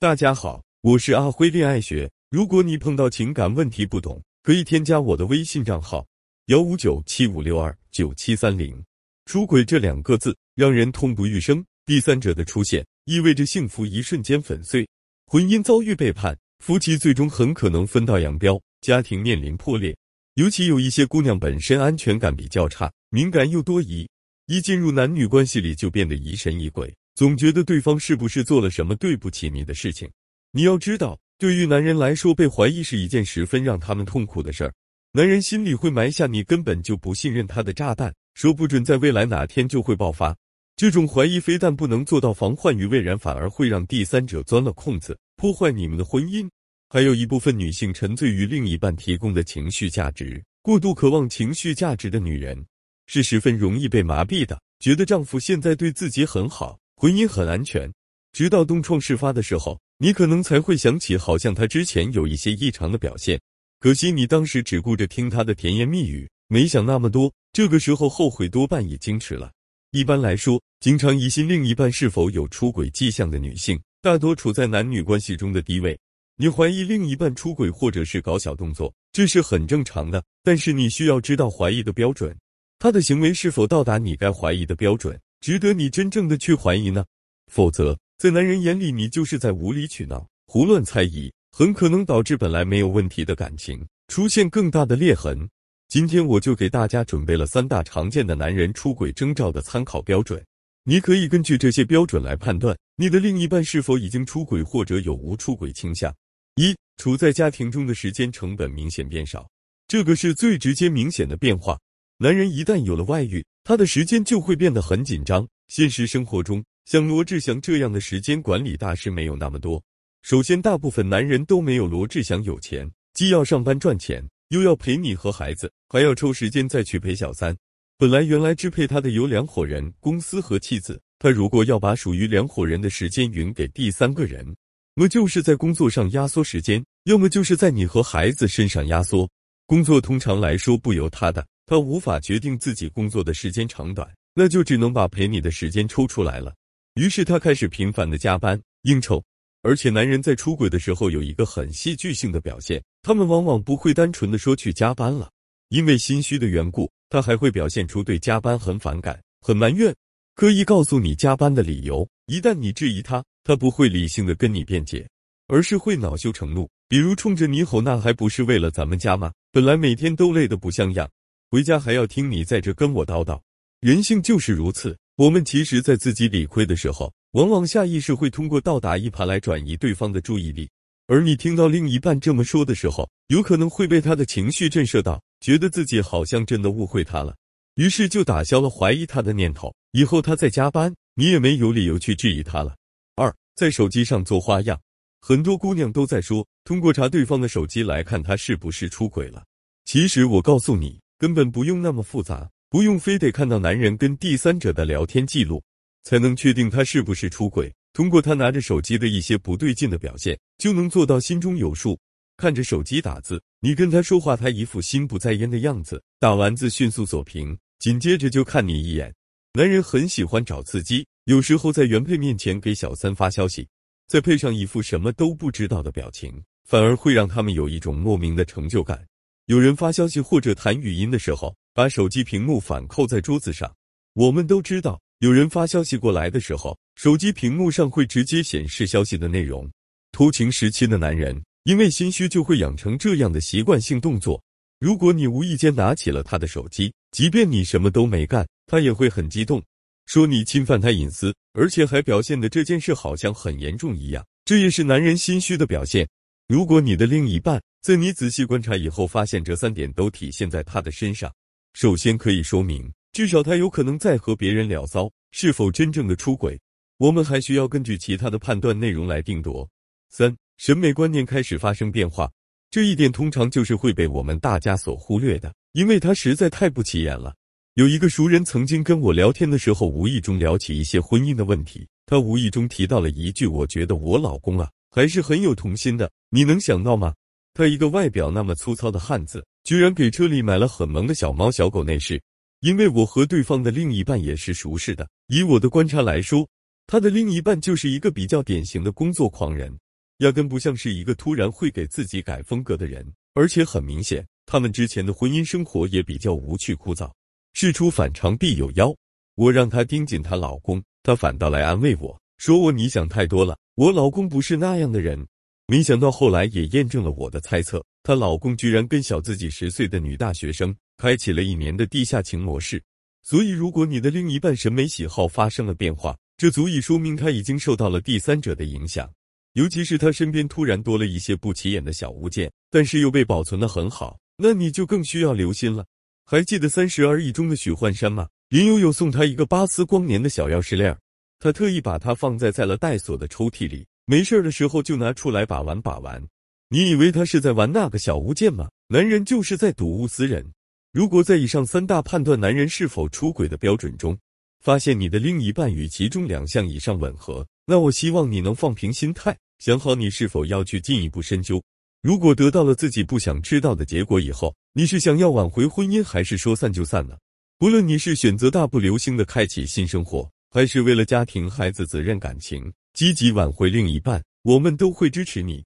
大家好，我是阿辉恋爱学。如果你碰到情感问题不懂，可以添加我的微信账号幺五九七五六二九七三零。出轨这两个字让人痛不欲生，第三者的出现意味着幸福一瞬间粉碎，婚姻遭遇背叛，夫妻最终很可能分道扬镳，家庭面临破裂。尤其有一些姑娘本身安全感比较差，敏感又多疑，一进入男女关系里就变得疑神疑鬼，总觉得对方是不是做了什么对不起你的事情。你要知道，对于男人来说，被怀疑是一件十分让他们痛苦的事儿。男人心里会埋下你根本就不信任他的炸弹。说不准在未来哪天就会爆发。这种怀疑非但不能做到防患于未然，反而会让第三者钻了空子，破坏你们的婚姻。还有一部分女性沉醉于另一半提供的情绪价值，过度渴望情绪价值的女人是十分容易被麻痹的，觉得丈夫现在对自己很好，婚姻很安全。直到东窗事发的时候，你可能才会想起，好像他之前有一些异常的表现。可惜你当时只顾着听他的甜言蜜语，没想那么多。这个时候后悔多半已经迟了。一般来说，经常疑心另一半是否有出轨迹象的女性，大多处在男女关系中的低位。你怀疑另一半出轨或者是搞小动作，这是很正常的。但是你需要知道怀疑的标准，他的行为是否到达你该怀疑的标准，值得你真正的去怀疑呢？否则，在男人眼里，你就是在无理取闹、胡乱猜疑，很可能导致本来没有问题的感情出现更大的裂痕。今天我就给大家准备了三大常见的男人出轨征兆的参考标准，你可以根据这些标准来判断你的另一半是否已经出轨或者有无出轨倾向。一、处在家庭中的时间成本明显变少，这个是最直接明显的变化。男人一旦有了外遇，他的时间就会变得很紧张。现实生活中，像罗志祥这样的时间管理大师没有那么多。首先，大部分男人都没有罗志祥有钱，既要上班赚钱。又要陪你和孩子，还要抽时间再去陪小三。本来原来支配他的有两伙人，公司和妻子。他如果要把属于两伙人的时间匀给第三个人，么就是在工作上压缩时间，要么就是在你和孩子身上压缩。工作通常来说不由他的，他无法决定自己工作的时间长短，那就只能把陪你的时间抽出来了。于是他开始频繁的加班应酬。而且，男人在出轨的时候有一个很戏剧性的表现，他们往往不会单纯的说去加班了，因为心虚的缘故，他还会表现出对加班很反感、很埋怨，刻意告诉你加班的理由。一旦你质疑他，他不会理性的跟你辩解，而是会恼羞成怒，比如冲着你吼：“那还不是为了咱们家吗？本来每天都累得不像样，回家还要听你在这跟我叨叨。”人性就是如此。我们其实，在自己理亏的时候。往往下意识会通过倒打一耙来转移对方的注意力，而你听到另一半这么说的时候，有可能会被他的情绪震慑到，觉得自己好像真的误会他了，于是就打消了怀疑他的念头。以后他在加班，你也没有理由去质疑他了。二，在手机上做花样，很多姑娘都在说，通过查对方的手机来看他是不是出轨了。其实我告诉你，根本不用那么复杂，不用非得看到男人跟第三者的聊天记录。才能确定他是不是出轨。通过他拿着手机的一些不对劲的表现，就能做到心中有数。看着手机打字，你跟他说话，他一副心不在焉的样子。打完字迅速锁屏，紧接着就看你一眼。男人很喜欢找刺激，有时候在原配面前给小三发消息，再配上一副什么都不知道的表情，反而会让他们有一种莫名的成就感。有人发消息或者谈语音的时候，把手机屏幕反扣在桌子上，我们都知道。有人发消息过来的时候，手机屏幕上会直接显示消息的内容。偷情时期的男人因为心虚，就会养成这样的习惯性动作。如果你无意间拿起了他的手机，即便你什么都没干，他也会很激动，说你侵犯他隐私，而且还表现的这件事好像很严重一样。这也是男人心虚的表现。如果你的另一半在你仔细观察以后发现这三点都体现在他的身上，首先可以说明。至少他有可能在和别人聊骚，是否真正的出轨，我们还需要根据其他的判断内容来定夺。三、审美观念开始发生变化，这一点通常就是会被我们大家所忽略的，因为他实在太不起眼了。有一个熟人曾经跟我聊天的时候，无意中聊起一些婚姻的问题，他无意中提到了一句：“我觉得我老公啊，还是很有童心的。”你能想到吗？他一个外表那么粗糙的汉子，居然给车里买了很萌的小猫小狗内饰。因为我和对方的另一半也是熟识的，以我的观察来说，他的另一半就是一个比较典型的工作狂人，压根不像是一个突然会给自己改风格的人，而且很明显，他们之前的婚姻生活也比较无趣枯燥。事出反常必有妖，我让她盯紧她老公，她反倒来安慰我说我你想太多了，我老公不是那样的人。没想到后来也验证了我的猜测，她老公居然跟小自己十岁的女大学生开启了一年的地下情模式。所以，如果你的另一半审美喜好发生了变化，这足以说明他已经受到了第三者的影响。尤其是他身边突然多了一些不起眼的小物件，但是又被保存的很好，那你就更需要留心了。还记得《三十而已》中的许幻山吗？林有有送他一个巴斯光年的小钥匙链，他特意把它放在在了带锁的抽屉里，没事的时候就拿出来把玩把玩。你以为他是在玩那个小物件吗？男人就是在睹物思人。如果在以上三大判断男人是否出轨的标准中，发现你的另一半与其中两项以上吻合，那我希望你能放平心态。想好你是否要去进一步深究。如果得到了自己不想知道的结果以后，你是想要挽回婚姻，还是说散就散呢？不论你是选择大步流星的开启新生活，还是为了家庭、孩子、责任、感情积极挽回另一半，我们都会支持你。